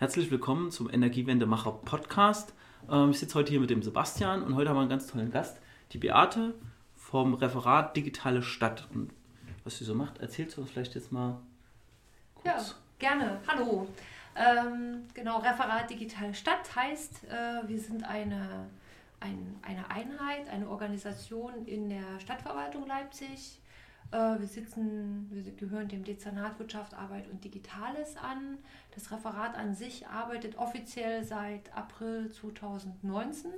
Herzlich willkommen zum Energiewendemacher Podcast. Ähm, ich sitze heute hier mit dem Sebastian und heute haben wir einen ganz tollen Gast, die Beate vom Referat Digitale Stadt. Und was sie so macht, erzählst du uns vielleicht jetzt mal kurz? Ja, gerne. Hallo. Ähm, genau, Referat Digitale Stadt heißt, äh, wir sind eine, ein, eine Einheit, eine Organisation in der Stadtverwaltung Leipzig wir sitzen, wir gehören dem Dezernat Wirtschaft, Arbeit und Digitales an. Das Referat an sich arbeitet offiziell seit April 2019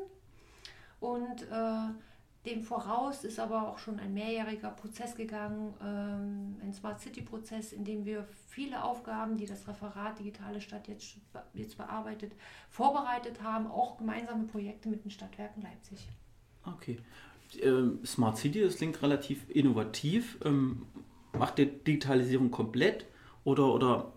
und äh, dem voraus ist aber auch schon ein mehrjähriger Prozess gegangen, ähm, ein Smart City Prozess, in dem wir viele Aufgaben, die das Referat Digitale Stadt jetzt, jetzt bearbeitet, vorbereitet haben, auch gemeinsame Projekte mit den Stadtwerken Leipzig. Okay ähm, Smart City, das klingt relativ innovativ. Ähm, macht ihr Digitalisierung komplett oder, oder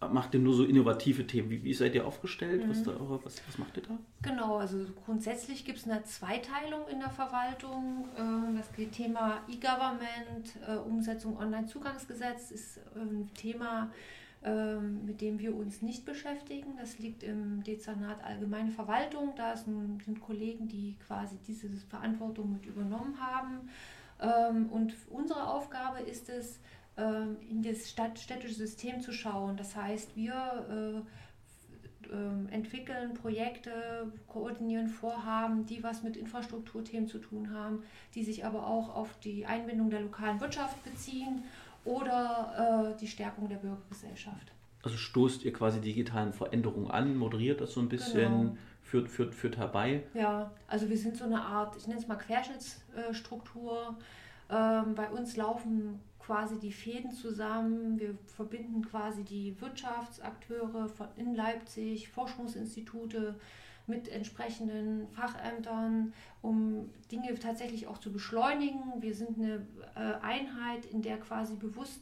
macht ihr nur so innovative Themen? Wie, wie seid ihr aufgestellt? Mhm. Was, da, was, was, macht ihr da? Genau, also grundsätzlich gibt es eine Zweiteilung in der Verwaltung. Ähm, das Thema E-Government, äh, Umsetzung Online-Zugangsgesetz ist ein Thema, mit dem wir uns nicht beschäftigen. Das liegt im Dezernat Allgemeine Verwaltung. Da sind Kollegen, die quasi diese Verantwortung mit übernommen haben. Ähm, und unsere Aufgabe ist es, ähm, in das städtische System zu schauen. Das heißt, wir äh, entwickeln Projekte, koordinieren Vorhaben, die was mit Infrastrukturthemen zu tun haben, die sich aber auch auf die Einbindung der lokalen Wirtschaft beziehen oder äh, die Stärkung der Bürgergesellschaft. Also stoßt ihr quasi digitalen Veränderungen an, moderiert das so ein bisschen, genau. führt, führt, führt herbei? Ja, also wir sind so eine Art, ich nenne es mal Querschnittsstruktur. Ähm, bei uns laufen quasi die Fäden zusammen. Wir verbinden quasi die Wirtschaftsakteure von in Leipzig, Forschungsinstitute, mit entsprechenden Fachämtern, um Dinge tatsächlich auch zu beschleunigen. Wir sind eine äh, Einheit, in der quasi bewusst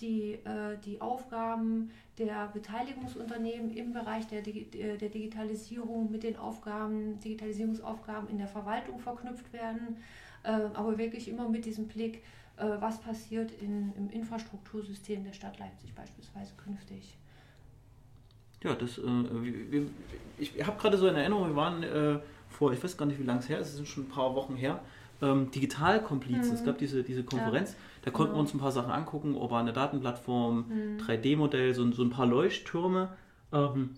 die, äh, die Aufgaben der Beteiligungsunternehmen im Bereich der, der Digitalisierung mit den Aufgaben, Digitalisierungsaufgaben in der Verwaltung verknüpft werden, äh, aber wirklich immer mit diesem Blick, was passiert in, im Infrastruktursystem der Stadt Leipzig beispielsweise künftig. Ja, das, äh, wir, ich habe gerade so eine Erinnerung, wir waren äh, vor, ich weiß gar nicht, wie lange es her ist, es sind schon ein paar Wochen her, ähm, Digitalkomplizen. Mhm. Es gab diese, diese Konferenz, ja, da konnten genau. wir uns ein paar Sachen angucken, urbane Datenplattform, mhm. 3D-Modell, so, so ein paar Leuchttürme. Ähm,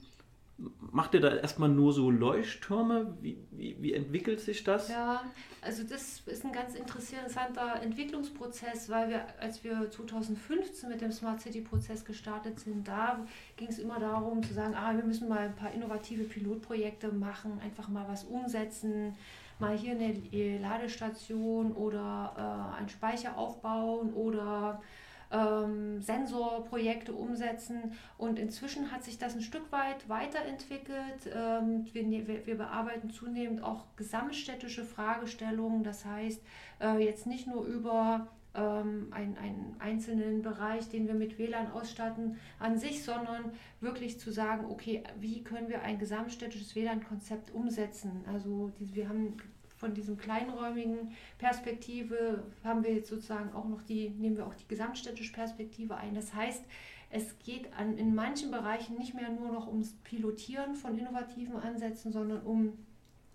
macht ihr da erstmal nur so Leuchttürme? Wie, wie, wie, entwickelt sich das? Ja, also das ist ein ganz interessanter Entwicklungsprozess, weil wir, als wir 2015 mit dem Smart City Prozess gestartet sind, da ging es immer darum zu sagen, ah, wir müssen mal ein paar innovative Pilotprojekte machen, einfach mal was umsetzen, mal hier eine Ladestation oder äh, einen Speicher aufbauen oder ähm, Sensorprojekte umsetzen. Und inzwischen hat sich das ein Stück weit weiterentwickelt. Ähm, wir, ne-, wir, bearbeiten zunehmend auch gesamtstädtische Fragestellungen. Das heißt, äh, jetzt nicht nur über ähm, einen, einen einzelnen Bereich, den wir mit WLAN ausstatten an sich, sondern wirklich zu sagen, okay, wie können wir ein gesamtstädtisches WLAN-Konzept umsetzen? Also die, wir haben von diesem kleinräumigen Perspektive haben wir jetzt sozusagen auch noch die, nehmen wir auch die gesamtstädtische Perspektive ein. Das heißt, es geht an, in manchen Bereichen nicht mehr nur noch ums Pilotieren von innovativen Ansätzen, sondern um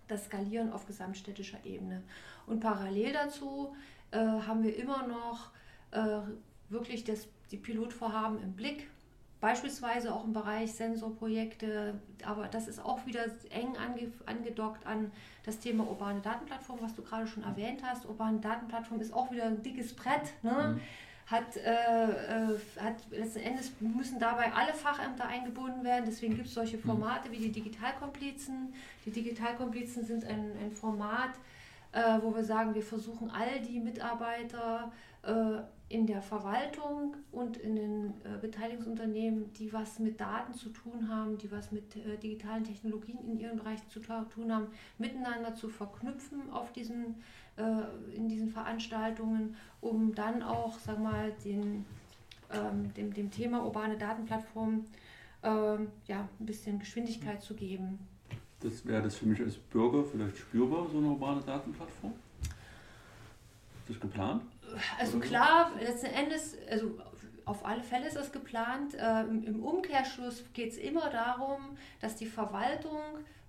das Skalieren auf gesamtstädtischer Ebene. Und parallel dazu äh, haben wir immer noch äh, wirklich das, die Pilotvorhaben im Blick, Beispielsweise auch im Bereich Sensorprojekte, aber das ist auch wieder eng ange, angedockt an das Thema urbane Datenplattform, was du gerade schon erwähnt hast. Urbane Datenplattform ist auch wieder ein dickes Brett. Ne? Mhm. Hat, äh, äh, hat letzten Endes müssen dabei alle Fachämter eingebunden werden. Deswegen gibt es solche mhm. Formate wie die Digitalkomplizen. Die Digitalkomplizen sind ein, ein Format, äh, wo wir sagen, wir versuchen all die Mitarbeiter äh, in der Verwaltung und in den äh, Beteiligungsunternehmen, die was mit Daten zu tun haben, die was mit äh, digitalen Technologien in ihren Bereichen zu tun haben, miteinander zu verknüpfen auf diesen, äh, in diesen Veranstaltungen, um dann auch, sag mal, den, ähm, dem, dem Thema urbane Datenplattform ähm, ja, ein bisschen Geschwindigkeit zu geben. Das wäre das für mich als Bürger vielleicht spürbar, so eine urbane Datenplattform? Ist das geplant? Also klar, letzten Endes, also auf alle Fälle ist es geplant. Ähm, Im Umkehrschluss geht es immer darum, dass die Verwaltung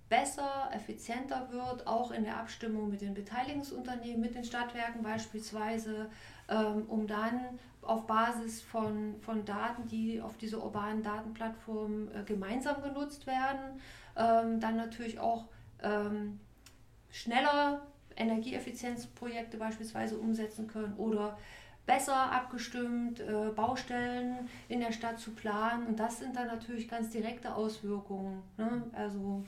besser, effizienter wird, auch in der Abstimmung mit den Beteiligungsunternehmen, mit den Stadtwerken beispielsweise, ähm, um dann auf Basis von, von Daten, die auf dieser urbanen Datenplattform äh, gemeinsam genutzt werden, ähm, dann natürlich auch ähm, schneller Energieeffizienzprojekte beispielsweise umsetzen können oder besser abgestimmt, äh, Baustellen in der Stadt zu planen. Und das sind dann natürlich ganz direkte Auswirkungen. Ne? Also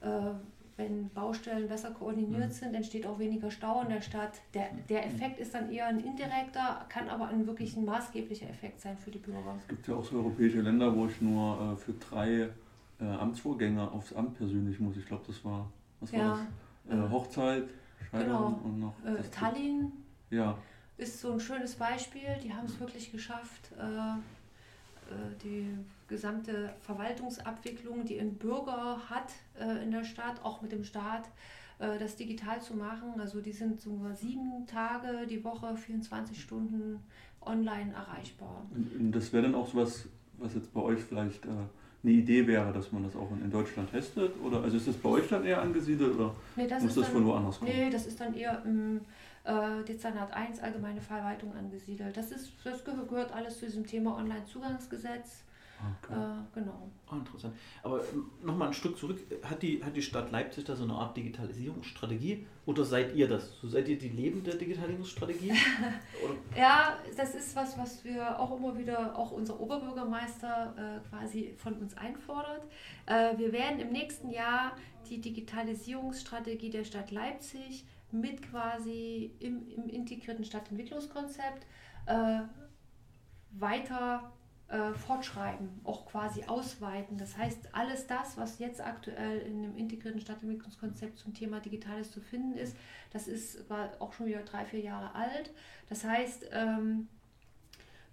äh, wenn Baustellen besser koordiniert mhm. sind, entsteht auch weniger Stau in der Stadt. Der, der mhm. Effekt ist dann eher ein indirekter, kann aber ein wirklich ein maßgeblicher Effekt sein für die Bürger. Es gibt ja auch so europäische Länder, wo ich nur äh, für drei äh, Amtsvorgänge aufs Amt persönlich muss. Ich glaube, das war, was ja. war das? Äh, Hochzeit, Scheidung genau. und noch. Äh, Tallinn. Ja ist so ein schönes Beispiel. Die haben es wirklich geschafft, äh, äh, die gesamte Verwaltungsabwicklung, die ein Bürger hat äh, in der Stadt, auch mit dem Staat, das digital zu machen. Also die sind so sieben Tage die Woche, 24 Stunden online erreichbar. Und das wäre dann auch so was, was jetzt bei euch vielleicht eine Idee wäre, dass man das auch in Deutschland testet? Oder also ist das bei euch dann eher angesiedelt oder nee, das muss das dann, von woanders kommen? Nee, das ist dann eher im äh, Dezernat 1 allgemeine Verwaltung angesiedelt. Das, ist, das gehört alles zu diesem Thema Onlinezugangsgesetz. Okay. Äh, genau. Oh, interessant. Aber nochmal ein Stück zurück. Hat die, hat die Stadt Leipzig da so eine Art Digitalisierungsstrategie? Oder seid ihr das? So seid ihr die lebende Digitalisierungsstrategie? ja, das ist was, was wir auch immer wieder, auch unser Oberbürgermeister äh, quasi von uns einfordert. Äh, wir werden im nächsten Jahr die Digitalisierungsstrategie der Stadt Leipzig mit quasi im, im integrierten Stadtentwicklungskonzept äh, weiter äh, fortschreiben, auch quasi ausweiten. Das heißt, alles das, was jetzt aktuell in dem integrierten Stadtentwicklungskonzept zum Thema Digitales zu finden ist, das ist war auch schon wieder drei, vier Jahre alt. Das heißt, ähm,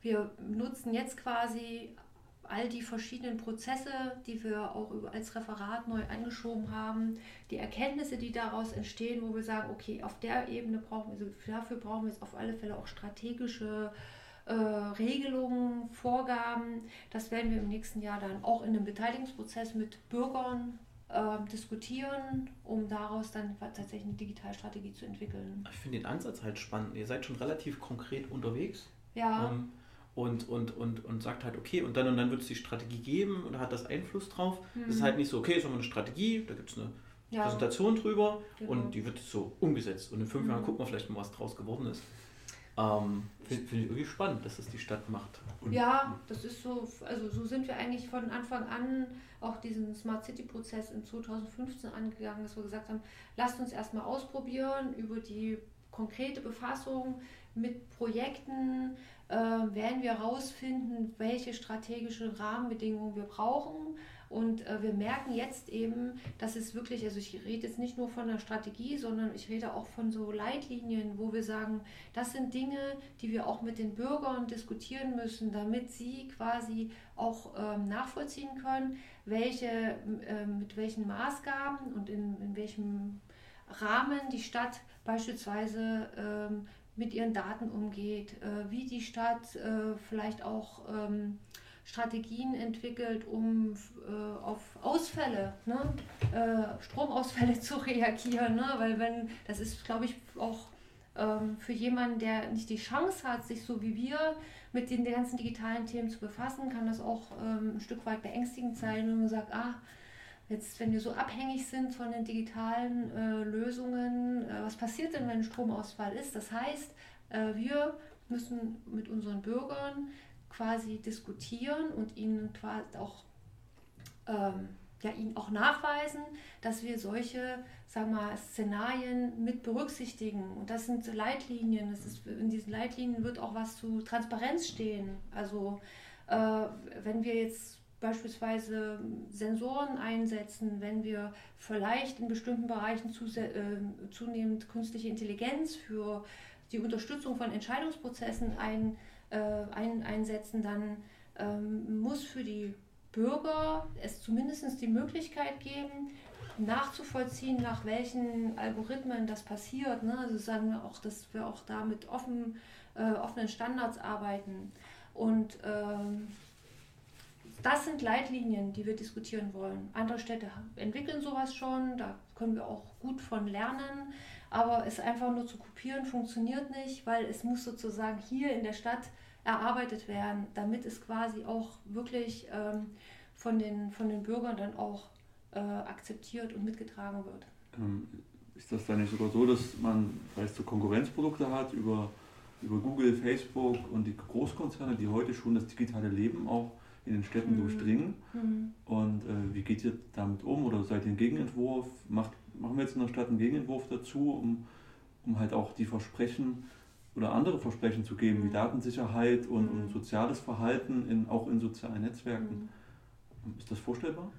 wir nutzen jetzt quasi all die verschiedenen Prozesse, die wir auch als Referat neu angeschoben haben, die Erkenntnisse, die daraus entstehen, wo wir sagen, okay, auf der Ebene brauchen wir, also dafür brauchen wir jetzt auf alle Fälle auch strategische äh, Regelungen, Vorgaben. Das werden wir im nächsten Jahr dann auch in einem Beteiligungsprozess mit Bürgern äh, diskutieren, um daraus dann tatsächlich eine Digitalstrategie zu entwickeln. Ich finde den Ansatz halt spannend. Ihr seid schon relativ konkret unterwegs. Ja. Ähm, und, und, und, und sagt halt, okay, und dann und dann wird es die Strategie geben und hat das Einfluss drauf. Mhm. Das ist halt nicht so, okay, jetzt haben wir eine Strategie, da gibt es eine ja. Präsentation drüber genau. und die wird so umgesetzt. Und in fünf mhm. Jahren gucken wir vielleicht mal, was draus geworden ist. Ähm, Finde find ich irgendwie spannend, dass das die Stadt macht. Und ja, das ist so, also so sind wir eigentlich von Anfang an auch diesen Smart City Prozess in 2015 angegangen, dass wir gesagt haben, lasst uns erstmal ausprobieren über die konkrete Befassung mit Projekten, äh, werden wir herausfinden, welche strategischen Rahmenbedingungen wir brauchen. Und äh, wir merken jetzt eben, dass es wirklich, also ich rede jetzt nicht nur von der Strategie, sondern ich rede auch von so Leitlinien, wo wir sagen, das sind Dinge, die wir auch mit den Bürgern diskutieren müssen, damit sie quasi auch ähm, nachvollziehen können, welche, äh, mit welchen Maßgaben und in, in welchem Rahmen die Stadt beispielsweise ähm, mit ihren Daten umgeht, äh, wie die Stadt äh, vielleicht auch ähm, Strategien entwickelt, um äh, auf Ausfälle, ne? äh, Stromausfälle zu reagieren. Ne? Weil wenn, das ist, glaube ich, auch ähm, für jemanden, der nicht die Chance hat, sich so wie wir mit den ganzen digitalen Themen zu befassen, kann das auch ähm, ein Stück weit beängstigend sein, wenn man sagt, ah, Jetzt, wenn wir so abhängig sind von den digitalen äh, Lösungen, äh, was passiert denn, wenn ein Stromausfall ist? Das heißt, äh, wir müssen mit unseren Bürgern quasi diskutieren und ihnen quasi auch, ähm, ja, ihnen auch nachweisen, dass wir solche sagen wir, Szenarien mit berücksichtigen. Und das sind Leitlinien. Das ist, in diesen Leitlinien wird auch was zu Transparenz stehen. Also äh, wenn wir jetzt beispielsweise Sensoren einsetzen, wenn wir vielleicht in bestimmten Bereichen zu, äh, zunehmend künstliche Intelligenz für die Unterstützung von Entscheidungsprozessen ein, äh, ein, einsetzen, dann ähm, muss für die Bürger es zumindest die Möglichkeit geben, nachzuvollziehen, nach welchen Algorithmen das passiert. Ne? Also sagen wir auch, dass wir auch da mit offen, äh, offenen Standards arbeiten. Und ähm, das sind Leitlinien, die wir diskutieren wollen. Andere Städte entwickeln sowas schon, da können wir auch gut von lernen, aber es einfach nur zu kopieren funktioniert nicht, weil es muss sozusagen hier in der Stadt erarbeitet werden, damit es quasi auch wirklich ähm, von, den, von den Bürgern dann auch äh, akzeptiert und mitgetragen wird. Ähm, ist das dann nicht sogar so, dass man vielleicht so Konkurrenzprodukte hat über, über Google, Facebook und die Großkonzerne, die heute schon das digitale Leben auch in den Städten mhm. durchdringen? Mhm. Und äh, wie geht ihr damit um? Oder seid ihr ein Gegenentwurf? Macht, machen wir jetzt in der Stadt einen Gegenentwurf dazu, um, um halt auch die Versprechen oder andere Versprechen zu geben, mhm. wie Datensicherheit und, und, mhm. soziales Verhalten in, auch in sozialen Netzwerken? Mhm. Ist das vorstellbar?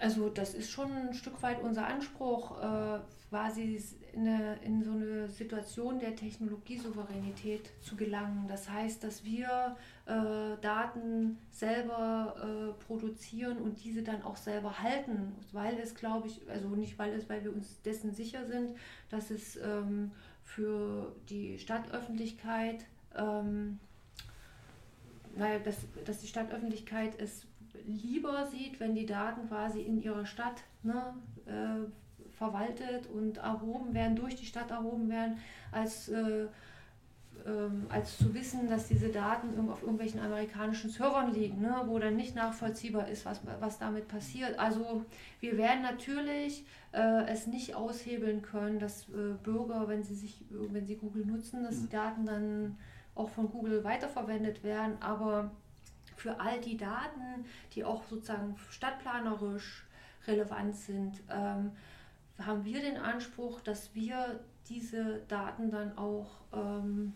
Also das ist schon ein Stück weit unser Anspruch, äh, quasi in, eine, in so eine Situation der Technologiesouveränität zu gelangen. Das heißt, dass wir äh, Daten selber äh, produzieren und diese dann auch selber halten, weil es, glaube ich, also nicht weil es, weil wir uns dessen sicher sind, dass es ähm, für die Stadtöffentlichkeit ähm, naja, dass, dass die Stadtöffentlichkeit es lieber sieht, wenn die Daten quasi in ihrer Stadt ne, äh, verwaltet und erhoben werden, durch die Stadt erhoben werden, als, äh, ähm, als zu wissen, dass diese Daten auf irgendwelchen amerikanischen Servern liegen, ne, wo dann nicht nachvollziehbar ist, was, was damit passiert. Also wir werden natürlich äh, es nicht aushebeln können, dass äh, Bürger, wenn sie sich, wenn sie Google nutzen, dass die mhm. Daten dann auch von Google weiterverwendet werden, aber für all die Daten, die auch sozusagen stadtplanerisch relevant sind, ähm, haben wir den Anspruch, dass wir diese Daten dann auch ähm,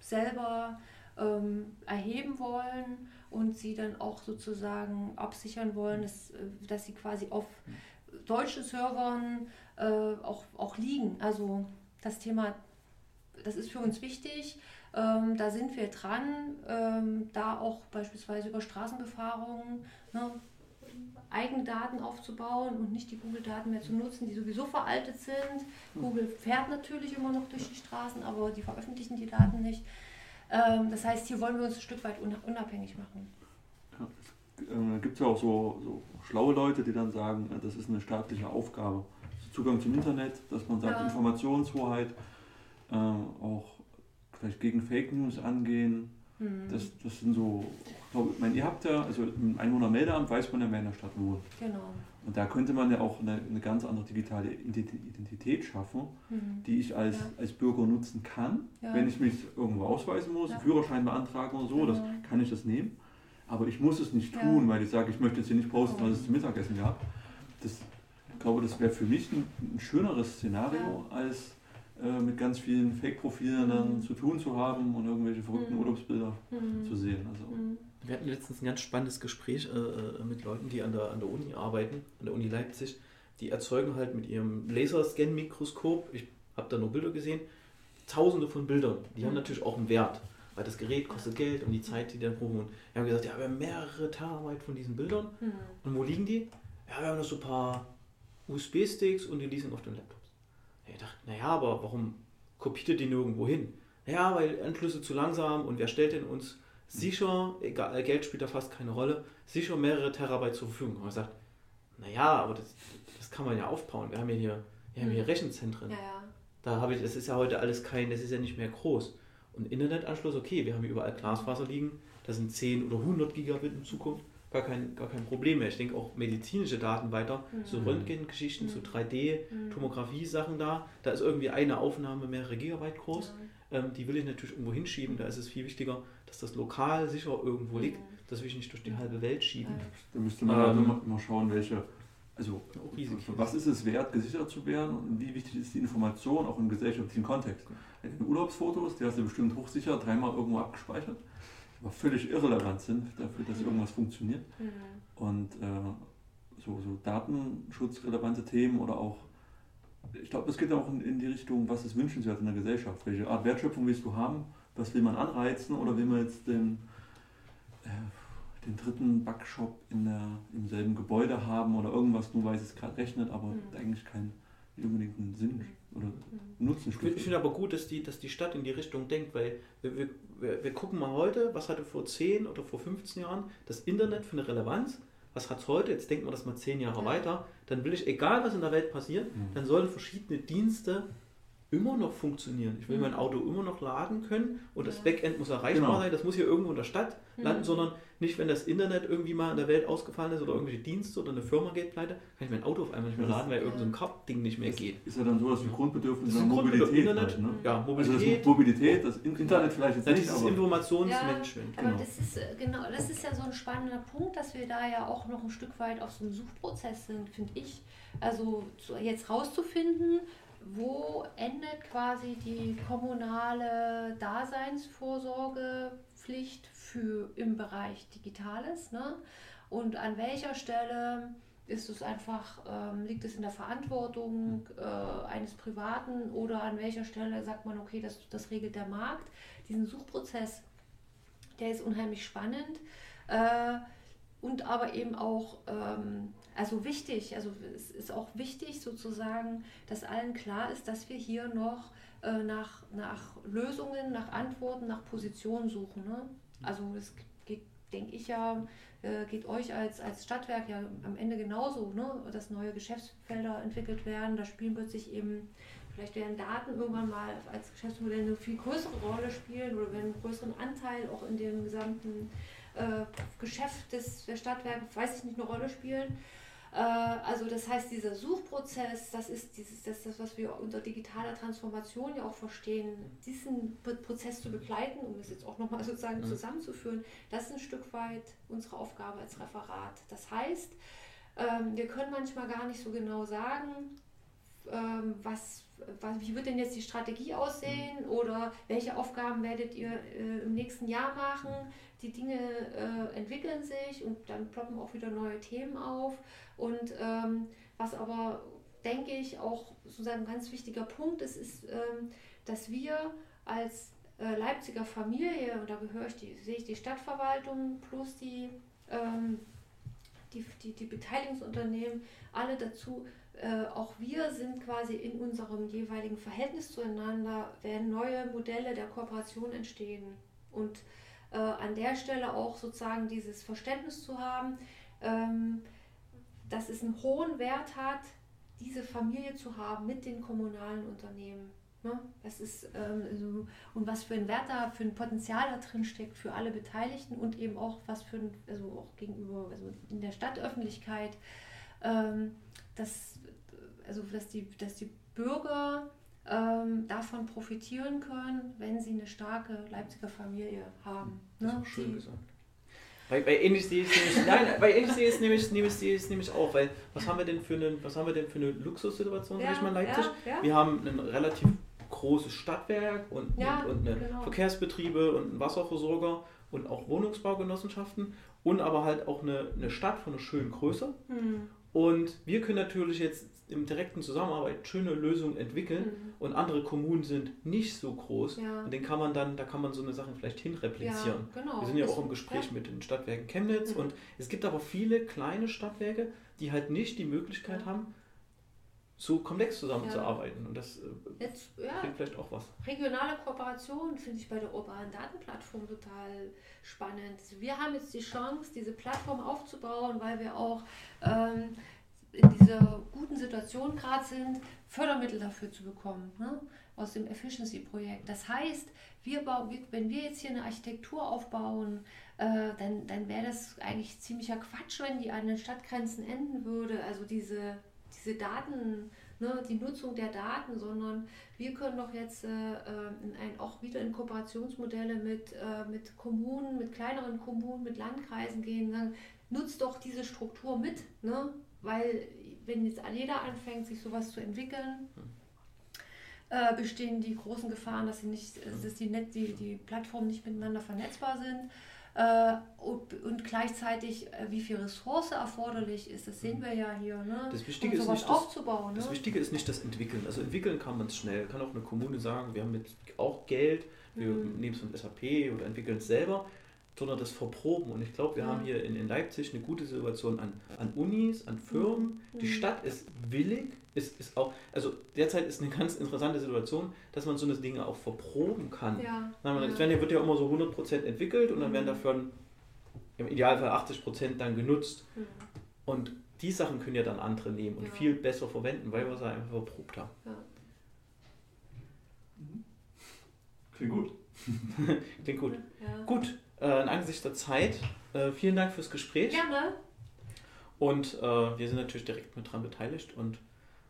selber ähm, erheben wollen und sie dann auch sozusagen absichern wollen, dass, äh, dass sie quasi auf deutschen Servern äh, auch, auch liegen. Also das Thema, das ist für uns wichtig. Ähm, da sind wir dran, ähm, da auch beispielsweise über Straßenbefahrungen ne, eigene Daten aufzubauen und nicht die Google-Daten mehr zu nutzen, die sowieso veraltet sind. Google fährt natürlich immer noch durch die Straßen, aber die veröffentlichen die Daten nicht. Ähm, das heißt, hier wollen wir uns ein Stück weit unabhängig machen. Ja, es äh, gibt ja auch so, so, schlaue Leute, die dann sagen, äh, das ist eine staatliche Aufgabe. Zugang zum Internet, dass man sagt, ja. Informationshoheit, äh, auch vielleicht gegen Fake News angehen. Mhm. Das, das sind so, ich meine, ihr habt ja, also im Einwohnermeldeamt weiß man ja, wer in der Stadt wohnt. Genau. Und da könnte man ja auch eine, eine ganz andere digitale Identität schaffen, mhm. die ich als, ja. als Bürger nutzen kann. Ja. Wenn ich mich irgendwo ausweisen muss, ja. Führerschein beantragen oder so, genau. das kann ich das nehmen. Aber ich muss es nicht tun, weil ich sage, ich möchte jetzt hier nicht posten, was es zum Mittagessen gab. Das, ich glaube, das wäre für mich ein, ein schöneres Szenario als äh, mit ganz vielen Fake-Profilen dann mhm. zu tun zu haben und irgendwelche verrückten mhm. Urlaubsbilder mhm. zu sehen. Also. Wir hatten letztens ein ganz spannendes Gespräch äh, äh, mit Leuten, die an der, an der Uni arbeiten, an der Uni Leipzig. Die erzeugen halt mit ihrem Laserscan-Mikroskop, ich habe da nur Bilder gesehen, tausende von Bildern. Die mhm. haben natürlich auch einen Wert, weil das Gerät kostet Geld und die Zeit, die dann brauchen. Und wir haben gesagt, ja, wir haben mehrere Terabyte von diesen Bildern. Mhm. Und wo liegen die? Ja, wir haben noch so ein paar USB-Sticks und die liegen auf dem Laptop. Ich dachte, naja, aber warum kopiert ihr die nirgendwo hin? Naja, weil Anschlüsse zu langsam und wer stellt denn uns sicher, egal, Geld spielt da fast keine Rolle, sicher mehrere Terabyte zur Verfügung. Und ich sagt, naja, aber das, das kann man ja aufbauen. Wir haben ja hier, wir haben hier hm. Rechenzentren. Ja, ja. Da habe ich, das ist ja heute alles kein, das ist ja nicht mehr groß. Und Internetanschluss, okay, wir haben hier überall Glasfaser liegen, da sind 10 oder 100 Gigabit in Zukunft gar kein, gar kein Problem mehr. Ich denke auch medizinische Daten weiter, mhm. so Röntgengeschichten, mhm. so 3D-Tomographie-Sachen da. Da ist irgendwie eine Aufnahme mehrere Gigabyte groß. Ja. Ähm, die will ich natürlich irgendwo hinschieben. Da ist es viel wichtiger, dass das lokal sicher irgendwo liegt. Mhm. Das will ich nicht durch die halbe Welt schieben. Da müsste man ähm, immer schauen, welche. Also, was ist es wert, gesichert zu werden und wie wichtig ist die Information auch im gesellschaftlichen Kontext? In Urlaubsfotos, die hast du bestimmt hochsicher dreimal irgendwo abgespeichert aber völlig irrelevant sind dafür, dass irgendwas funktioniert. Mhm. Und äh, so, so datenschutzrelevante Themen oder auch, ich glaube, es geht auch in, in, die Richtung, was ist wünschenswert in der Gesellschaft? Welche Art Wertschöpfung willst du haben? Was will man anreizen oder will man jetzt den, äh, den dritten Backshop in der, im selben Gebäude haben oder irgendwas, nur weil es gerade rechnet, aber mhm. eigentlich kein, unbedingt einen Sinn oder Nutzen stiftet. Ich finde aber gut, dass die, dass die Stadt in die Richtung denkt, weil wir, wir, wir, gucken mal heute, was hatte vor 10 oder vor 15 Jahren das Internet für eine Relevanz was hat es heute? Jetzt denken wir das mal zehn Jahre ja. weiter. Dann will ich, egal was in der Welt passiert, mhm. dann sollen verschiedene Dienste immer noch funktionieren. Ich will mhm. mein Auto immer noch laden können und das Backend muss erreichbar genau. sein. Das muss hier irgendwo in der Stadt mhm. landen, sondern nicht, wenn das Internet irgendwie mal in der Welt ausgefallen ist oder irgendwelche Dienste oder eine Firma geht pleite, kann ich mein Auto auf einmal nicht mehr laden, weil irgendein so Kartding nicht mehr geht. Ist ja dann so, dass die Grundbedürfnisse das Mobilität Internet, halt, ne? ja, Mobilität, also das Mobilität, das Internet vielleicht jetzt nicht, das aber Informationsmanagement. Ja, genau. das ist äh, genau, das ist ja so ein spannender Punkt, dass wir da ja auch noch ein Stück weit auf so einem Suchprozess sind, finde ich. Also jetzt rauszufinden, wo endet quasi die kommunale Daseinsvorsorgepflicht für im Bereich Digitales? Ne? Und an welcher Stelle ist es einfach, ähm, liegt es in der Verantwortung äh, eines Privaten oder an welcher Stelle sagt man, okay, das, das regelt der Markt? Diesen Suchprozess, der ist unheimlich spannend. Äh, und aber eben auch ähm, also wichtig, also es ist auch wichtig sozusagen, dass allen klar ist, dass wir hier noch äh, nach, nach Lösungen, nach Antworten, nach Positionen suchen. Ne? Also es geht, denke ich ja, äh, geht euch als, als Stadtwerk ja am Ende genauso, ne? dass neue Geschäftsfelder entwickelt werden. Da spielen plötzlich eben, vielleicht werden Daten irgendwann mal als Geschäftsmodell eine viel größere Rolle spielen oder werden einen größeren Anteil auch in dem gesamten äh, Geschäft des, der Stadtwerke, weiß ich nicht, eine Rolle spielen. Äh, also das heißt, dieser Suchprozess, das ist dieses, das, das, was wir unter digitaler Transformation ja auch verstehen, diesen Prozess zu begleiten, um es jetzt auch nochmal sozusagen mhm. zusammenzuführen, das ist ein Stück weit unsere Aufgabe als Referat. Das heißt, ähm, wir können manchmal gar nicht so genau sagen, ähm, was, was, wie wird denn jetzt die Strategie aussehen mhm. oder welche Aufgaben werdet ihr äh, im nächsten Jahr machen. Die Dinge äh, entwickeln sich und dann ploppen auch wieder neue Themen auf. Und ähm, was aber, denke ich, auch sozusagen ein ganz wichtiger Punkt ist, ist, ähm, dass wir als äh, Leipziger Familie, und da gehöre ich die, sehe ich die Stadtverwaltung plus die, ähm, die, die, die Beteiligungsunternehmen, alle dazu, äh, auch wir sind quasi in unserem jeweiligen Verhältnis zueinander, werden neue Modelle der Kooperation entstehen. Und äh, an der Stelle auch sozusagen dieses Verständnis zu haben, ähm, dass es einen hohen Wert hat, diese Familie zu haben mit den kommunalen Unternehmen. Ne? Ist ähm, so, und was für ein Wert da, für ein Potenzial da drin steckt für alle Beteiligten und eben auch was für ein, also auch gegenüber, also in der Stadtöffentlichkeit, ähm, dass, also dass die, dass die Bürger ähm, davon profitieren können, wenn sie eine starke Leipziger Familie haben. Das ne? ist schön die, gesagt. Bei, bei ähnlich sehe ich es nämlich, nein, bei ähnlich sehe ich es nämlich, nämlich, sehe ich nämlich auch, weil was haben wir denn für eine, was haben wir denn für eine Luxussituation, ja, sag ich mal, in Leipzig? Ja, ja. Wir haben ein relativ großes Stadtwerk und, ja, und, und eine genau. Verkehrsbetriebe und einen Wasserversorger und auch Wohnungsbaugenossenschaften und aber halt auch eine, eine Stadt von einer schönen Größe. Hm. Und wir können natürlich jetzt im direkten Zusammenarbeit schöne Lösungen entwickeln mhm. und andere Kommunen sind nicht so groß ja. und den kann man dann, da kann man so eine Sache vielleicht hinreplizieren. Ja, genau. Wir sind ja auch im Gespräch mit den Stadtwerken Chemnitz mhm. und es gibt aber viele kleine Stadtwerke, die halt nicht die Möglichkeit haben, so komplex zusammenzuarbeiten. Und das äh, Jetzt, bringt vielleicht auch was. Regionale Kooperation finde ich bei der urbanen Datenplattform total spannend. Wir haben jetzt die Chance, diese Plattform aufzubauen, weil wir auch ähm, in dieser guten Situation gerade sind, Fördermittel dafür zu bekommen, ne? aus dem Efficiency-Projekt. Das heißt, wir bauen, wenn wir jetzt hier eine Architektur aufbauen, äh, dann, dann wäre das eigentlich ziemlicher Quatsch, wenn die an den Stadtgrenzen enden würde. Also diese, diese Daten, ne, die Nutzung der Daten, sondern wir können doch jetzt äh, äh in ein, auch wieder in Kooperationsmodelle mit, äh, mit Kommunen, mit kleineren Kommunen, mit Landkreisen gehen, sagen, nutzt doch diese Struktur mit. Ne? Weil wenn jetzt jeder anfängt, sich sowas zu entwickeln, äh, bestehen die großen Gefahren, dass, sie nicht, dass die, Net, die, die Plattformen nicht miteinander vernetzbar sind. Äh, und, gleichzeitig, äh, wie viel Ressource erforderlich ist, das sehen wir ja hier. Ne? Das, Wichtige um ist nicht aufzubauen, das, ne? das Wichtige ist nicht das Entwickeln. Also entwickeln kann man es schnell. Kann auch eine Kommune sagen, wir haben jetzt auch Geld, wir mhm. nehmen es von SAP oder entwickeln es selber. Sondern das Verproben. Und ich glaube, wir ja. haben hier in, in Leipzig eine gute Situation an, an Unis, an Firmen. Mhm. Die Stadt ist willig, ist, ist auch, also derzeit ist eine ganz interessante Situation, dass man so eine Dinge auch verproben kann. Ja. Es ja. wird ja immer so 100% entwickelt und dann werden mhm. davon im Idealfall 80% dann genutzt. Mhm. Und die Sachen können ja dann andere nehmen und ja. viel besser verwenden, weil wir sie einfach verprobt haben. Ja. Klingt gut. Klingt gut. Ja. Gut, äh, in Angesicht der Zeit. Äh, vielen Dank fürs Gespräch. Gerne. Und äh, wir sind natürlich direkt mit dran beteiligt und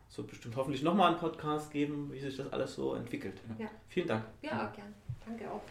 es wird bestimmt hoffentlich nochmal einen Podcast geben, wie sich das alles so entwickelt. Ja. Vielen Dank. Ja, auch gerne. Danke auch.